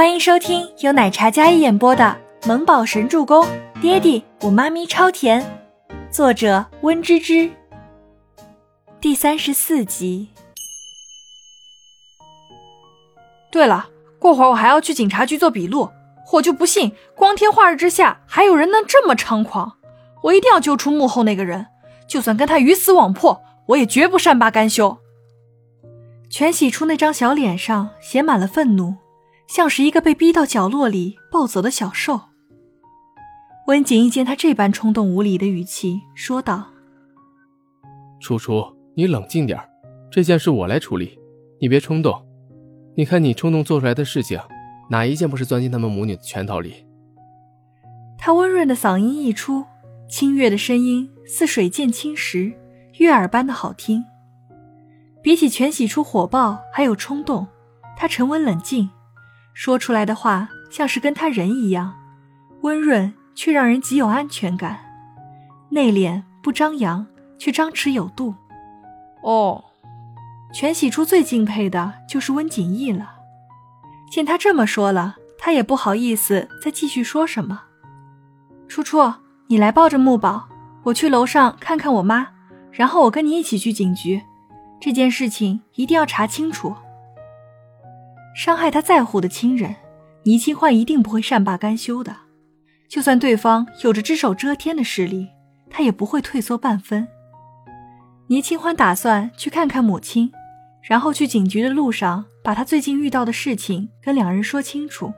欢迎收听由奶茶加一演播的《萌宝神助攻》，爹地我妈咪超甜，作者温芝芝。第三十四集。对了，过会儿我还要去警察局做笔录，我就不信光天化日之下还有人能这么猖狂。我一定要揪出幕后那个人，就算跟他鱼死网破，我也绝不善罢甘休。全喜初那张小脸上写满了愤怒，像是一个被逼到角落里暴走的小兽。温景一见他这般冲动无理的语气，说道：“楚楚，你冷静点这件事我来处理，你别冲动。你看你冲动做出来的事情，哪一件不是钻进他们母女的圈套里？”他温润的嗓音一出，清越的声音似水溅青石，悦耳般的好听。比起全喜初火爆还有冲动，他沉稳冷静，说出来的话像是跟他人一样，温润却让人极有安全感，内敛不张扬却张弛有度。哦，全喜初最敬佩的就是温景逸了。见他这么说了，他也不好意思再继续说什么。初初，你来抱着木宝，我去楼上看看我妈，然后我跟你一起去警局。这件事情一定要查清楚。伤害他在乎的亲人，倪清欢一定不会善罢甘休的。就算对方有着只手遮天的实力，他也不会退缩半分。倪清欢打算去看看母亲，然后去警局的路上，把他最近遇到的事情跟两人说清楚。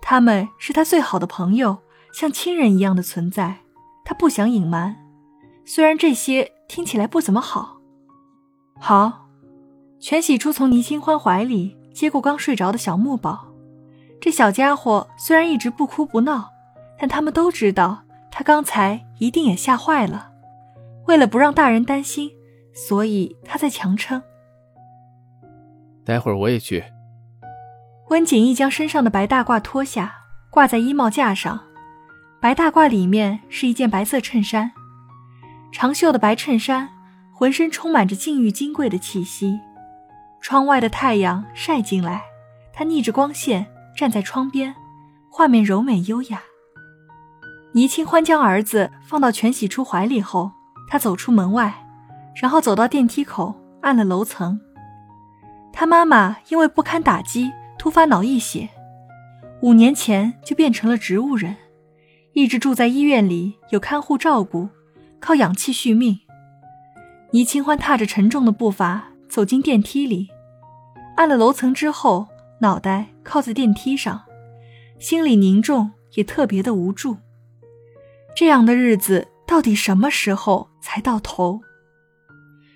他们是他最好的朋友，像亲人一样的存在，他不想隐瞒。虽然这些听起来不怎么好。好，全喜初从倪清欢怀里接过刚睡着的小木宝。这小家伙虽然一直不哭不闹，但他们都知道他刚才一定也吓坏了。为了不让大人担心，所以他在强撑。待会儿我也去。温景逸将身上的白大褂脱下，挂在衣帽架上。白大褂里面是一件白色衬衫，长袖的白衬衫。浑身充满着禁欲金贵的气息，窗外的太阳晒进来，他逆着光线站在窗边，画面柔美优雅。倪清欢将儿子放到全喜初怀里后，他走出门外，然后走到电梯口按了楼层。他妈妈因为不堪打击，突发脑溢血，五年前就变成了植物人，一直住在医院里，有看护照顾，靠氧气续命。倪清欢踏着沉重的步伐走进电梯里，按了楼层之后，脑袋靠在电梯上，心里凝重，也特别的无助。这样的日子到底什么时候才到头？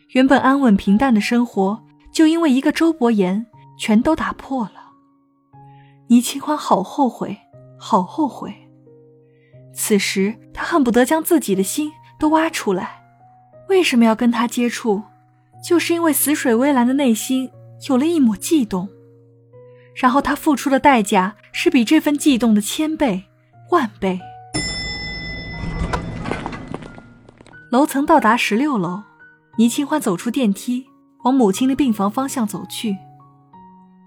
原本安稳平淡的生活，就因为一个周伯言，全都打破了。倪清欢好后悔，好后悔。此时他恨不得将自己的心都挖出来。为什么要跟他接触？就是因为死水微澜的内心有了一抹悸动，然后他付出的代价是比这份悸动的千倍、万倍。楼层到达十六楼，倪清欢走出电梯，往母亲的病房方向走去。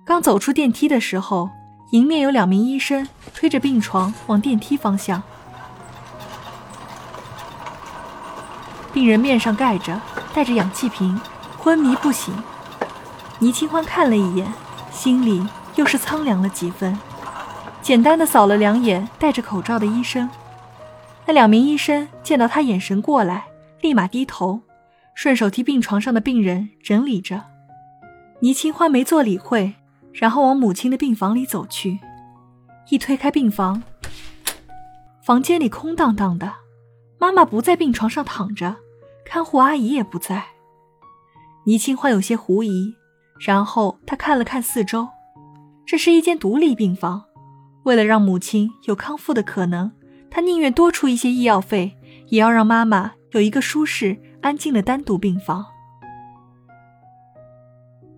刚走出电梯的时候，迎面有两名医生推着病床往电梯方向。病人面上盖着，带着氧气瓶，昏迷不醒。倪清欢看了一眼，心里又是苍凉了几分。简单的扫了两眼戴着口罩的医生，那两名医生见到他眼神过来，立马低头，顺手替病床上的病人整理着。倪清欢没做理会，然后往母亲的病房里走去。一推开病房，房间里空荡荡的，妈妈不在病床上躺着。看护阿姨也不在，倪清欢有些狐疑，然后他看了看四周，这是一间独立病房。为了让母亲有康复的可能，他宁愿多出一些医药费，也要让妈妈有一个舒适、安静的单独病房。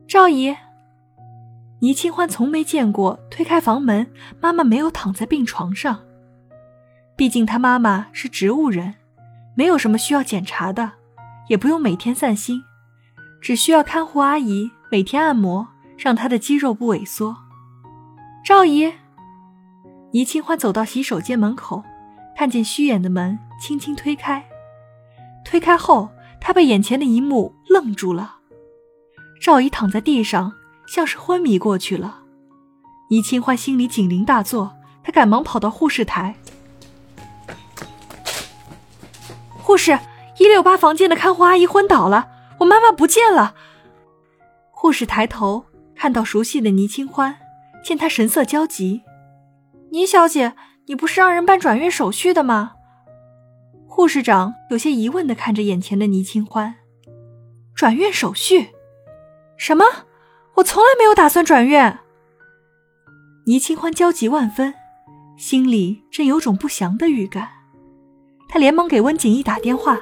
赵姨，倪清欢从没见过推开房门，妈妈没有躺在病床上。毕竟他妈妈是植物人，没有什么需要检查的。也不用每天散心，只需要看护阿姨每天按摩，让她的肌肉不萎缩。赵姨。倪清欢走到洗手间门口，看见虚掩的门，轻轻推开。推开后，她被眼前的一幕愣住了。赵姨躺在地上，像是昏迷过去了。倪清欢心里警铃大作，她赶忙跑到护士台。护士，一六八房间的看护阿姨昏倒了，我妈妈不见了。护士抬头看到熟悉的倪清欢，见她神色焦急，倪小姐，你不是让人办转院手续的吗？护士长有些疑问的看着眼前的倪清欢，转院手续？什么？我从来没有打算转院。倪清欢焦急万分，心里正有种不祥的预感。他连忙给温景逸打电话：“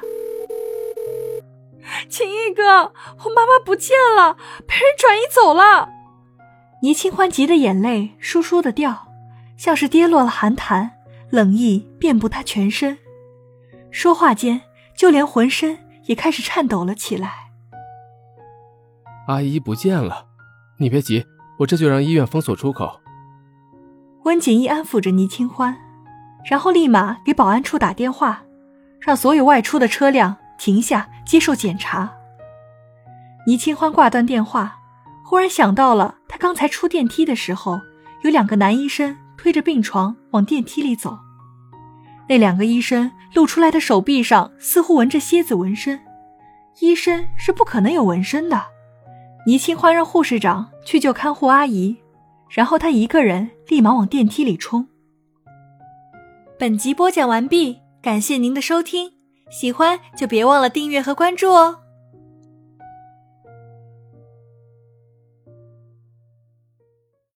景逸哥，我妈妈不见了，被人转移走了。”倪清欢急得眼泪簌簌的掉，像是跌落了寒潭，冷意遍布她全身。说话间，就连浑身也开始颤抖了起来。阿姨不见了，你别急，我这就让医院封锁出口。温景逸安抚着倪清欢。然后立马给保安处打电话，让所有外出的车辆停下接受检查。倪清欢挂断电话，忽然想到了他刚才出电梯的时候，有两个男医生推着病床往电梯里走。那两个医生露出来的手臂上似乎纹着蝎子纹身，医生是不可能有纹身的。倪清欢让护士长去救看护阿姨，然后他一个人立马往电梯里冲。本集播讲完毕，感谢您的收听，喜欢就别忘了订阅和关注哦。